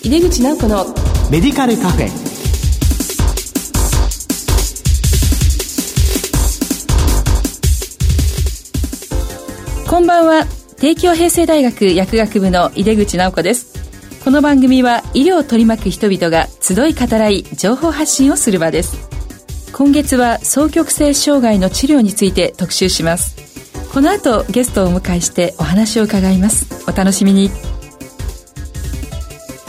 井出口直子のメディカルカフェ。こんばんは。帝京平成大学薬学部の井出口直子です。この番組は医療を取り巻く人々が集い語らい情報発信をする場です。今月は双極性障害の治療について特集します。この後ゲストをお迎えしてお話を伺います。お楽しみに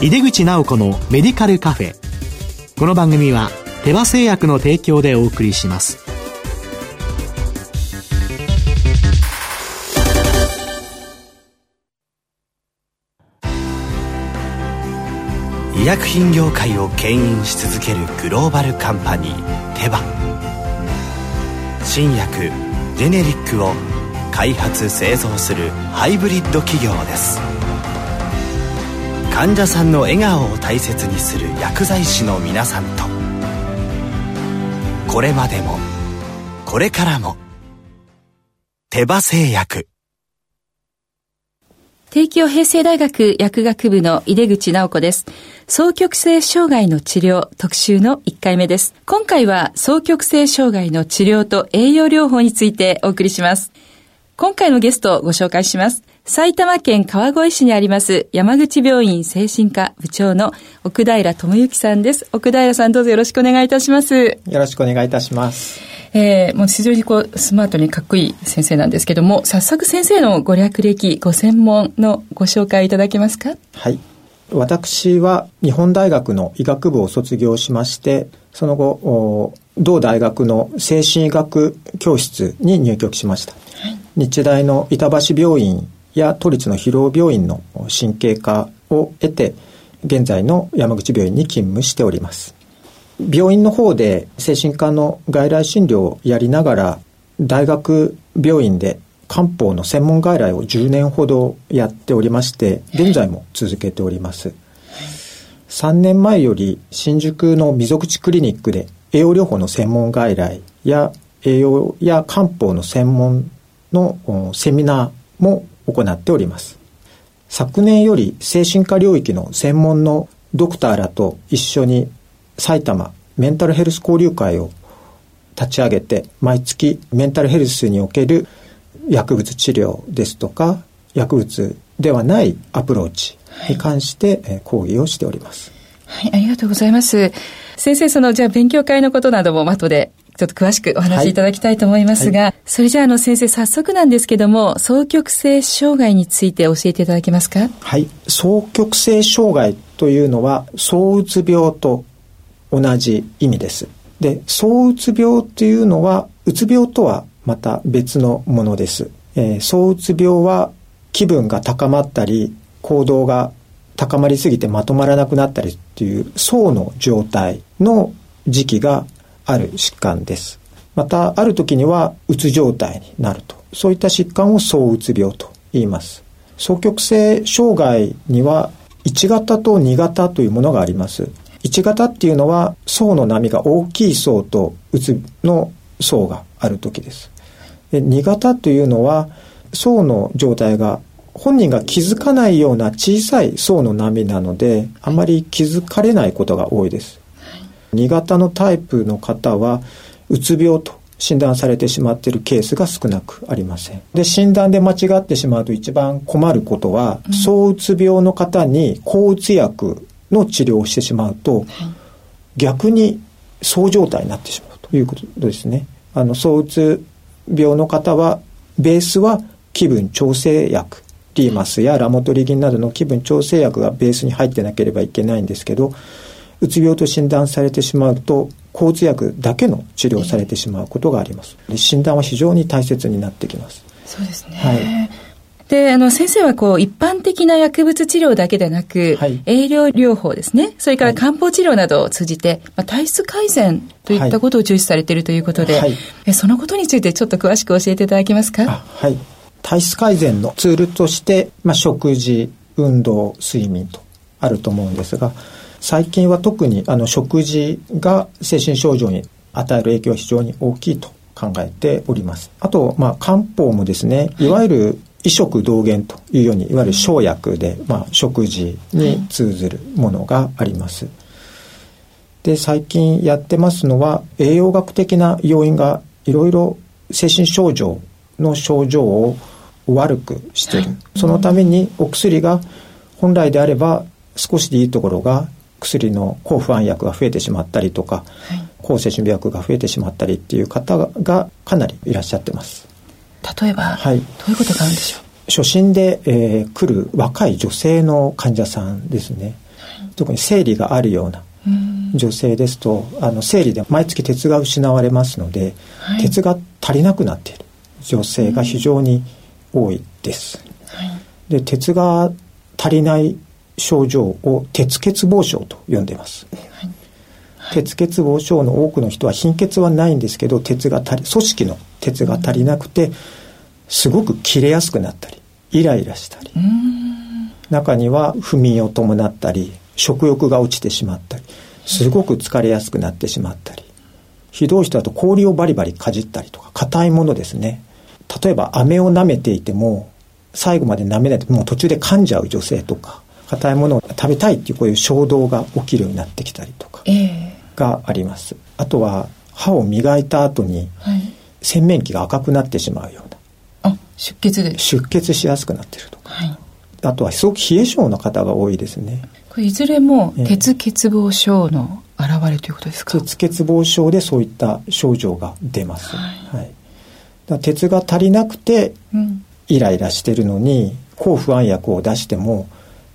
井出口直子のメディカルカフェ。この番組は手羽製薬の提供でお送りします。医薬品業界を牽引し続けるグローバルカンパニーテバ。新薬ジェネリックを開発製造するハイブリッド企業です。患者さんの笑顔を大切にする薬剤師の皆さんとこれまでもこれからも手羽製薬帝京平成大学薬学部の井出口直子です。双極性障害の治療特集の1回目です。今回は双極性障害の治療と栄養療法についてお送りします。今回のゲストをご紹介します。埼玉県川越市にあります山口病院精神科部長の奥平智之さんです。奥平さんどうぞよろしくお願いいたします。よろしくお願いいたします。えー、もう非常にこうスマートにかっこいい先生なんですけども、早速先生のご略歴、ご専門のご紹介いただけますか？はい。私は日本大学の医学部を卒業しまして、その後、同大学の精神医学教室に入局しました。はい、日大の板橋病院や都立の広尾病院の神経科を得て、現在の山口病院に勤務しております。病院の方で精神科の外来診療をやりながら大学病院で漢方の専門外来を10年ほどやっておりまして現在も続けております3年前より新宿の溝口クリニックで栄養療法の専門外来や栄養や漢方の専門のセミナーも行っております昨年より精神科領域の専門のドクターらと一緒に埼玉メンタルヘルス交流会を立ち上げて毎月メンタルヘルスにおける薬物治療ですとか薬物ではないアプローチに関して講義をしております。はい、ありがとうございます。先生、その、じゃあ勉強会のことなども後でちょっと詳しくお話しいただきたいと思いますが、はいはい、それじゃあ、あの、先生、早速なんですけども、双極性障害について教えていただけますか？はい。双極性障害というのは、躁うつ病と同じ意味です。で、躁うつ病というのは、うつ病とはまた別のものです。えー、躁うつ病は気分が高まったり、行動が高まりすぎてまとまらなくなったりっていう層の状態の時期がある疾患です。また、ある時にはうつ状態になると。そういった疾患を躁うつ病と言います。双極性障害には1型と2型というものがあります。1型っていうのは層の波が大きい層とうつの層がある時です。で2型というのは層の状態が本人が気づかないような小さい層の波なのであまり気づかれないことが多いです。2型のタイプの方はうつ病と診断されてしまっているケースが少なくありません。で、診断で間違ってしまうと一番困ることは、うん、躁うつ病の方に抗うつ薬の治療をしてしまうと、はい、逆にそう状態になってしまうということですね。あの、躁うつ病の方は、ベースは気分調整薬、リーマスやラモトリギンなどの気分調整薬がベースに入ってなければいけないんですけど、うつ病と診断されてしまうと、抗うつ薬だけの治療をされてしまうことがあります。診断は非常に大切になってきます。そうですね。はい。で、あの、先生はこう、一般的な薬物治療だけでなく、はい、栄養療法ですね。それから漢方治療などを通じて、まあ、体質改善といったことを重視されているということで、はい、えそのことについてちょっと詳しく教えていただけますか？はい。体質改善のツールとして、まあ、食事、運動、睡眠とあると思うんですが、最近は特にあの食事が精神症状に与える影響は非常に大きいと考えております。あと、まあ、漢方もですね、いわゆる異食同源というようにいわゆる生薬で、まあ、食事に通ずるものがあります。で最近やってますのは栄養学的な要因がいろいろ精神症状の症状を悪くしてる、そのためにお薬が本来であれば少しでいいところが薬の抗不安薬が増えてしまったりとか、はい、抗精神病薬が増えてしまったりっていう方がかなりいらっしゃってます。例えば、はい、どういうことがあるんでしょう？初診で、えー、来る若い女性の患者さんですね、はい、特に生理があるような女性ですとあの生理で毎月鉄が失われますので、はい、鉄が足りなくなっている女性が非常に多いです。はい、で鉄が足りない症状を鉄欠乏症と呼んでいます。はい。鉄欠乏症の多くの人は貧血はないんですけど鉄が足り組織の鉄が足りなくてすごく切れやすくなったりイライラしたり中には不眠を伴ったり食欲が落ちてしまったりすごく疲れやすくなってしまったりひどい人だと氷をバリバリかじったりとか硬いものですね。例えば飴を舐めていても最後まで舐めないともう途中で噛んじゃう女性とか硬いものを食べたいっていうこういう衝動が起きるようになってきたりとかがあります、えー、あとは歯を磨いた後に洗面器が赤くなってしまうような、あ出血で。出血しやすくなってるとか、はい、あとはすごく冷え性の方が多いですね。これいずれも鉄欠乏症の現れということですか、鉄欠乏症でそういった症状が出ます、はい、はい、鉄が足りなくてイライラしてるのに抗不安薬を出しても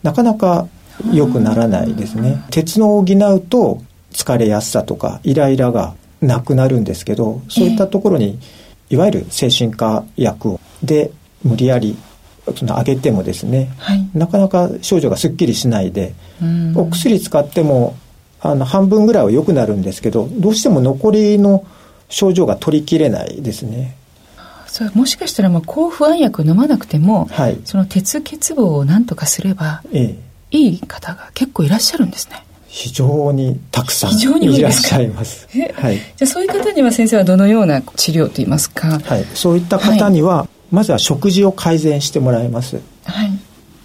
なかなか良くならないですね。鉄の補うと疲れやすさとかイライラがなくなるんですけどそういったところに、いわゆる精神科薬で無理やりその上げてもですね、はい、なかなか症状がすっきりしないでお薬使ってもあの半分ぐらいは良くなるんですけどどうしても残りの症状が取りきれないですね。それもしかしたらまあ抗不安薬飲まなくても、はい、その鉄欠乏を何とかすれば、ええ、いい方が結構いらっしゃるんですね。非常にたくさんいらっしゃいます。はい、じゃあそういう方には先生はどのような治療といいますか、はい、そういった方には、まずは食事を改善してもらいます。はい、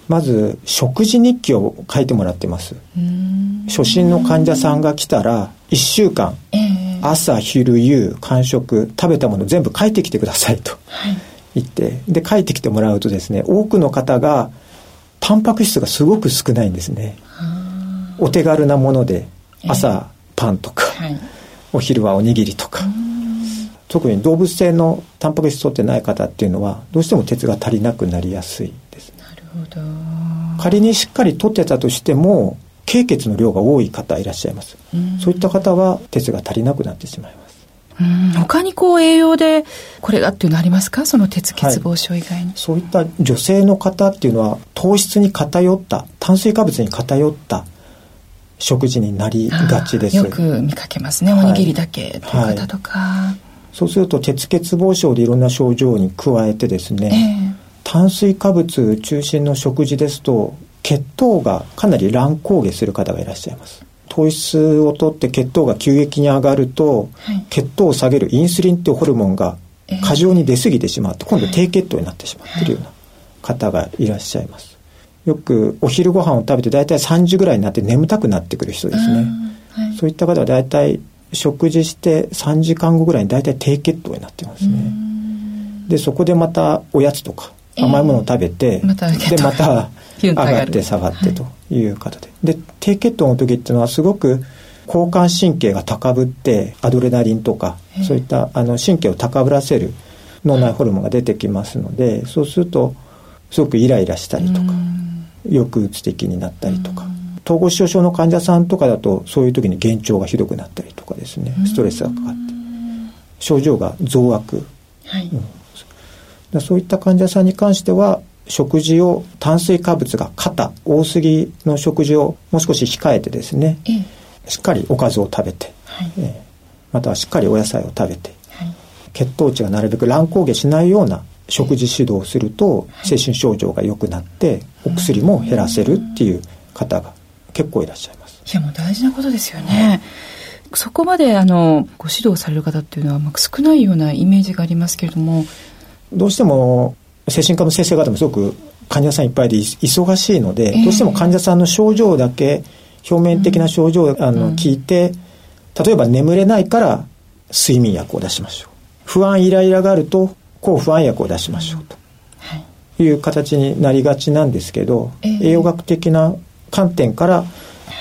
まず食事日記を書いてもらってます。初診の患者さんが来たら1週間、えー、朝昼夕間食食べたもの全部書いてきてくださいと言って、で書いてきてもらうとですね多くの方がタンパク質がすごく少ないんですね。お手軽なもので朝パンとか、えーはい、お昼はおにぎりとか。特に動物性のタンパク質取ってない方っていうのはどうしても鉄が足りなくなりやすいです。なるほど。仮にしっかり取ってたとしても経血の量が多い方いらっしゃいます、そういった方は鉄が足りなくなってしまいます。他にこう栄養でこれがっていうのありますか？その鉄欠乏症以外に、はい、そういった女性の方っていうのは糖質に偏った炭水化物に偏った食事になりがちです。よく見かけますね。おにぎりだけという方とか、はい。そうすると鉄欠乏症でいろんな症状に加えてですね、えー、炭水化物中心の食事ですと血糖がかなり乱高下する方がいらっしゃいます。糖質をとって血糖が急激に上がると、はい、血糖を下げるインスリンっていうホルモンが過剰に出過ぎてしまって、えー、今度低血糖になってしまっているような方がいらっしゃいます、よくお昼ご飯を食べて大体3時ぐらいになって眠たくなってくる人ですね、はい、そういった方は大体食事して3時間後ぐらいに大体低血糖になってますね。でそこでまたおやつとか甘いものを食べて、えー、までまた上がって下がってという方で、はい、で低血糖の時っていうのはすごく交感神経が高ぶってアドレナリンとか、えー、そういったあの神経を高ぶらせる脳内ホルモンが出てきますのでそうするとすごくイライラしたりとか抑うつ的になったりとか。統合失調症の患者さんとかだとそういう時に幻聴がひどくなったりとかですね。ストレスがかかって。症状が増悪、はい。うん、そういった患者さんに関しては食事を炭水化物が肩多すぎの食事をもう少し控えてですね、ええ、しっかりおかずを食べて、はい、えまたはしっかりお野菜を食べて、はい、血糖値がなるべく乱高下しないような食事指導をすると、精神症状が良くなってお薬も減らせるっていう方が結構いらっしゃいます。いやもう大事なことですよね。そこまであのご指導される方っていうのは、まあ、少ないようなイメージがありますけれども。どうしても精神科の先生方もすごく患者さんいっぱいで忙しいので、どうしても患者さんの症状だけ表面的な症状をあの聞いて、例えば眠れないから睡眠薬を出しましょう。不安イライラがあると抗不安薬を出しましょうと。い。う形になりがちなんですけど、栄養学的な観点から、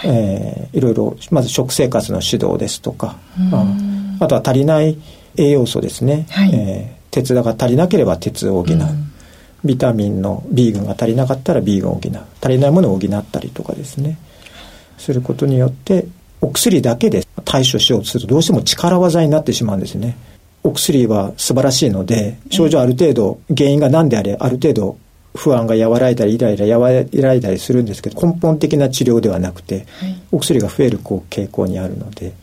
えー、いろいろまず食生活の指導ですとか、あとは足りない栄養素ですね、はい、えー、鉄が足りなければ鉄を補う、ビタミンの B 群が足りなかったら B 群を補う足りないものを補ったりとかですね。することによってお薬だけで対処しようとするとどうしても力技になってしまうんですね。お薬は素晴らしいので症状ある程度原因が何であれある程度不安が和らいだりイライラ和らいだりするんですけど根本的な治療ではなくて、はい、お薬が増えるこう傾向にあるので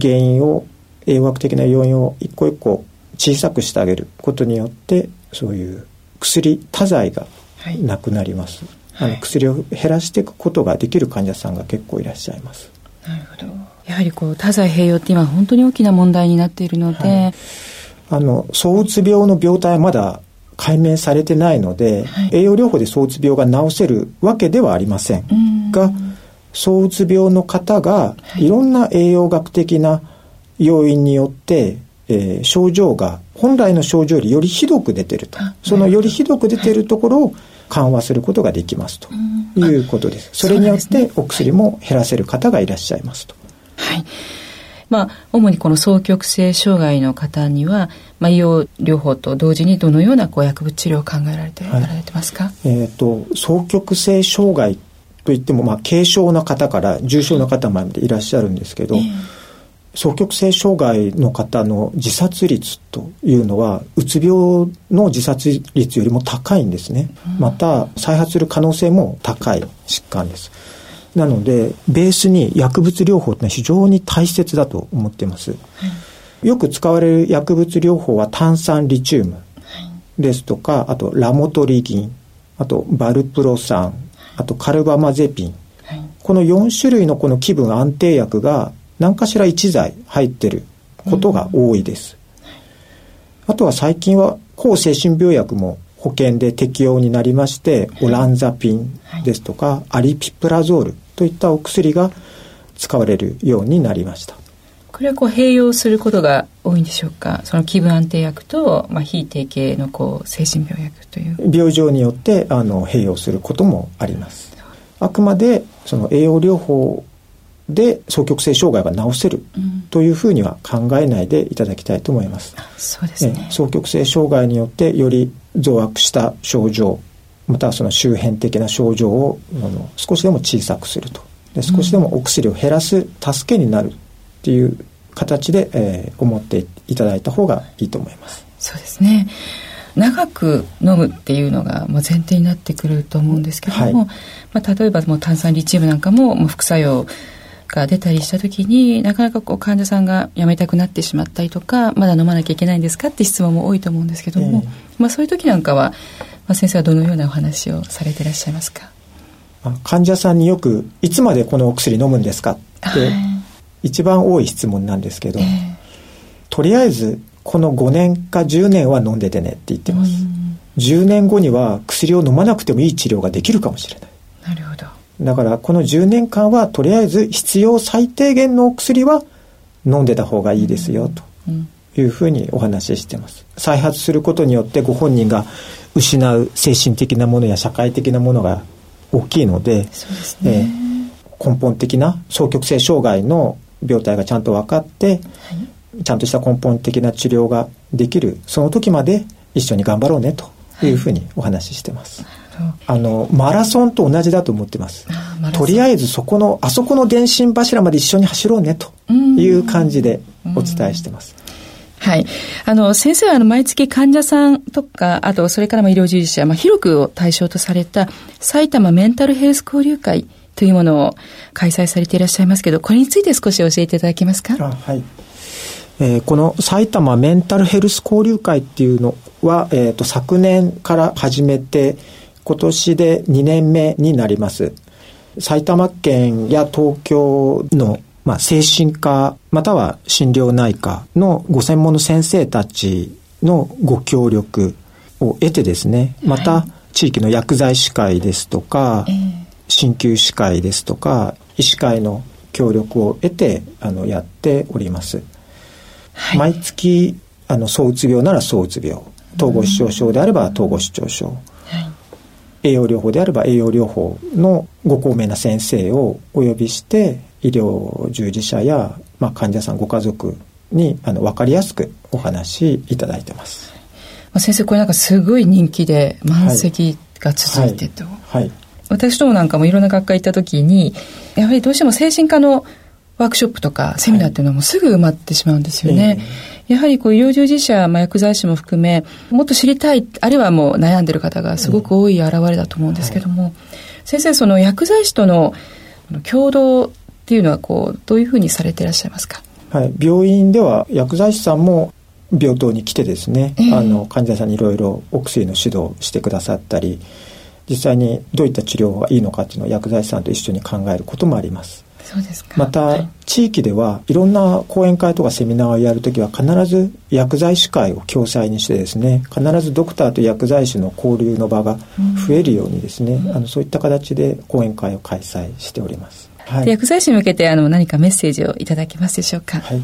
原因を栄養学的な要因を一個一個小さくしてあげることによってそういう薬多剤がなくなります、はい、あの薬を減らしていくことができる患者さんが結構いらっしゃいます。なるほど。やはりこう多剤併用って今本当に大きな問題になっているので、はい、あの躁うつ病の病態はまだ解明されてないので、はい、栄養療法で躁うつ病が治せるわけではありません。が躁うつ病の方がいろんな栄養学的な要因によって、えー、症状が本来の症状よりよりひどく出てると。そのよりひどく出てるところを緩和することができますと。いうことです。それによってお薬も減らせる方がいらっしゃいますと。はい。まあ、主にこの双極性障害の方には、まあ、医療療法と同時にどのようなこう薬物治療を考えられて、はい、られてますか、えっ、ー、と、双極性障害といっても、まあ、軽症な方から重症な方までいらっしゃるんですけど、えー双極性障害の方の自殺率というのはうつ病の自殺率よりも高いんですね、うん、また再発する可能性も高い疾患です。なのでベースに薬物療法ってのは非常に大切だと思っています、はい、よく使われる薬物療法は炭酸リチウムですとかあとラモトリギンあとバルプロ酸あとカルバマゼピン、はい、この4種類のこの気分安定薬が何かしら1剤入ってることが多いです。あとは最近は抗精神病薬も保険で適用になりまして、オランザピンですとか、アリピプラゾールといったお薬が使われるようになりました。これはこう併用することが多いんでしょうか？その気分安定薬と、まあ、非定型のこう精神病薬という。病状によってあの併用することもあります。あくまでその栄養療法で双極性障害が治せるというふうには考えないでいただきたいと思います。そうですね。双極性障害によってより増悪した症状、またはその周辺的な症状をあの少しでも小さくすると。で少しでもお薬を減らす助けになるっていう形で、えー、思っていただいた方がいいと思います。そうですね。長く飲むっていうのがもう前提になってくると思うんですけども、はい、まあ、例えばもう炭酸リチウムなんかももう副作用が出たりした時になかなかこう患者さんがやめたくなってしまったりとかまだ飲まなきゃいけないんですかって質問も多いと思うんですけども、えー、まあ、そういう時なんかは、まあ、先生はどのようなお話をされていらっしゃいますか？患者さんによく「いつまでこのお薬飲むんですか?」って一番多い質問なんですけど、えー、とりあえずこの5年か10年は飲んでてねって言ってます。10年後には薬を飲まなくてもいい治療ができるかもしれない。だからこの10年間はとりあえず必要最低限のお薬は飲んでた方がいいですよというふうにお話ししてます。再発することによってご本人が失う精神的なものや社会的なものが大きいので、ね。えー、根本的な双極性障害の病態がちゃんと分かって、はい、ちゃんとした根本的な治療ができるその時まで一緒に頑張ろうねというふうにお話ししてます。はい。あのマラソンと同じだと思ってます。とりあえずそこのあそこの電信柱まで一緒に走ろうねという感じでお伝えしてます。はい。あの、先生はあの、毎月患者さんとか、あと、それからも医療従事者、まあ、広くを対象とされた、埼玉メンタルヘルス交流会というものを開催されていらっしゃいますけど、これについて少し教えていただけますか？はい。えー、この埼玉メンタルヘルス交流会っていうのは、えっ、ー、と、昨年から始めて、今年で2年目になります。埼玉県や東京のまあ、精神科または心療内科のご専門の先生たちのご協力を得てですね、また地域の薬剤師会ですとか、鍼灸師会ですとか、医師会の協力を得て、あの、やっております。はい、毎月、あの、躁うつ病なら躁うつ病、統合失調症であれば統合失調症、はい、栄養療法であれば栄養療法のご高名な先生をお呼びして、医療従事者や、まあ、患者さんご家族にあの分かりやすくお話しいただいてます。先生これなんかすごい人気で満席が続いてと、はい。はい、私どもなんかもいろんな学会行った時にやはりどうしても精神科のワークショップとかセミナーっていうのはもうすぐ埋まってしまうんですよね。はい。やはりこう医療従事者、まあ、薬剤師も含めもっと知りたいあるいはもう悩んでる方がすごく多い現れだと思うんですけども、はい、先生その薬剤師との共同っていうのはこうどういうふうにされていらっしゃいますか？はい、病院では薬剤師さんも病棟に来てですね、えー、あの患者さんにいろいろお薬の指導をしてくださったり実際にどういった治療がいいのかっていうのを薬剤師さんと一緒に考えることもあります。そうですかまた、はい、地域ではいろんな講演会とかセミナーをやるときは必ず薬剤師会を共催にしてですね必ずドクターと薬剤師の交流の場が増えるようにですね、うん、あのそういった形で講演会を開催しております。はい、薬剤師に向けてあの何かメッセージをいただけますでしょうか。はい、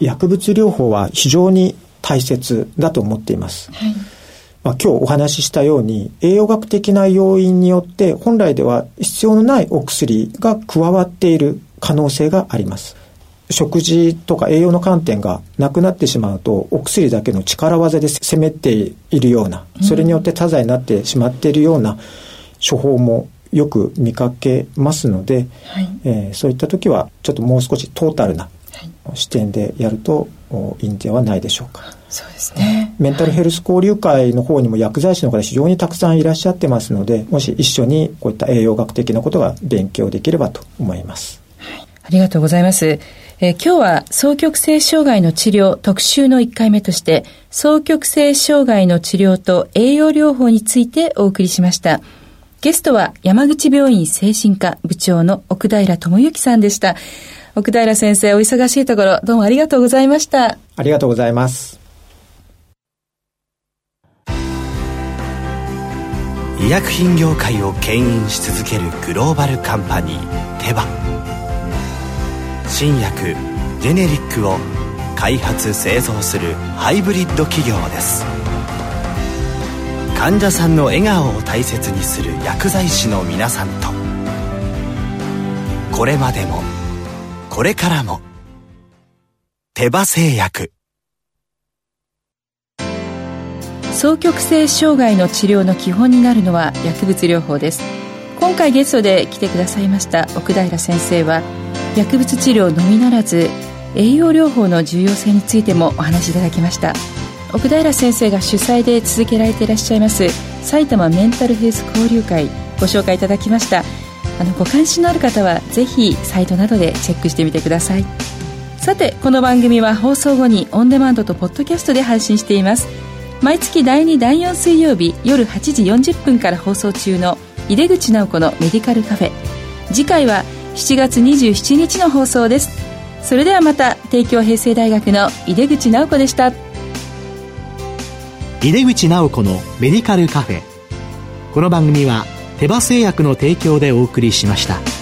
薬物療法は非常に大切だと思っています。はいまあ、今日お話ししたように栄養学的な要因によって本来では必要のないお薬が加わっている可能性があります。食事とか栄養の観点がなくなってしまうとお薬だけの力技で攻めているようなそれによって多剤になってしまっているような処方もよく見かけますので、はい、えー、そういった時はちょっともう少しトータルな視点でやるといいんではないでしょうか。そうですね。メンタルヘルス交流会の方にも薬剤師の方非常にたくさんいらっしゃってますので、もし一緒にこういった栄養学的なことが勉強できればと思います。はい、ありがとうございます。えー、今日は双極性障害の治療特集の1回目として、双極性障害の治療と栄養療法についてお送りしました。ゲストは山口病院精神科部長の奥平智之さんでした。奥平先生、お忙しいところ、どうもありがとうございました。ありがとうございます。医薬品業界を牽引し続けるグローバルカンパニーテバ新薬ジェネリックを開発製造するハイブリッド企業です患者さんの笑顔を大切にする薬剤師の皆さんとこれまでもこれからも。手羽製薬。双極性障害の治療の基本になるのは薬物療法です。今回ゲストで来てくださいました奥平先生は薬物治療のみならず栄養療法の重要性についてもお話しいただきました。奥平先生が主催で続けられていらっしゃいます埼玉メンタルヘルス交流会ご紹介いただきました。あのご関心のある方はぜひサイトなどでチェックしてみてください。さてこの番組は放送後にオンデマンドとポッドキャストで配信しています。毎月第2第4水曜日夜8時40分から放送中の井出口直子のメディカルカフェ。次回は7月27日の放送です。それではまた帝京平成大学の井出口直子でした。井出口直子のメディカルカフェ。この番組は手羽製薬の提供でお送りしました。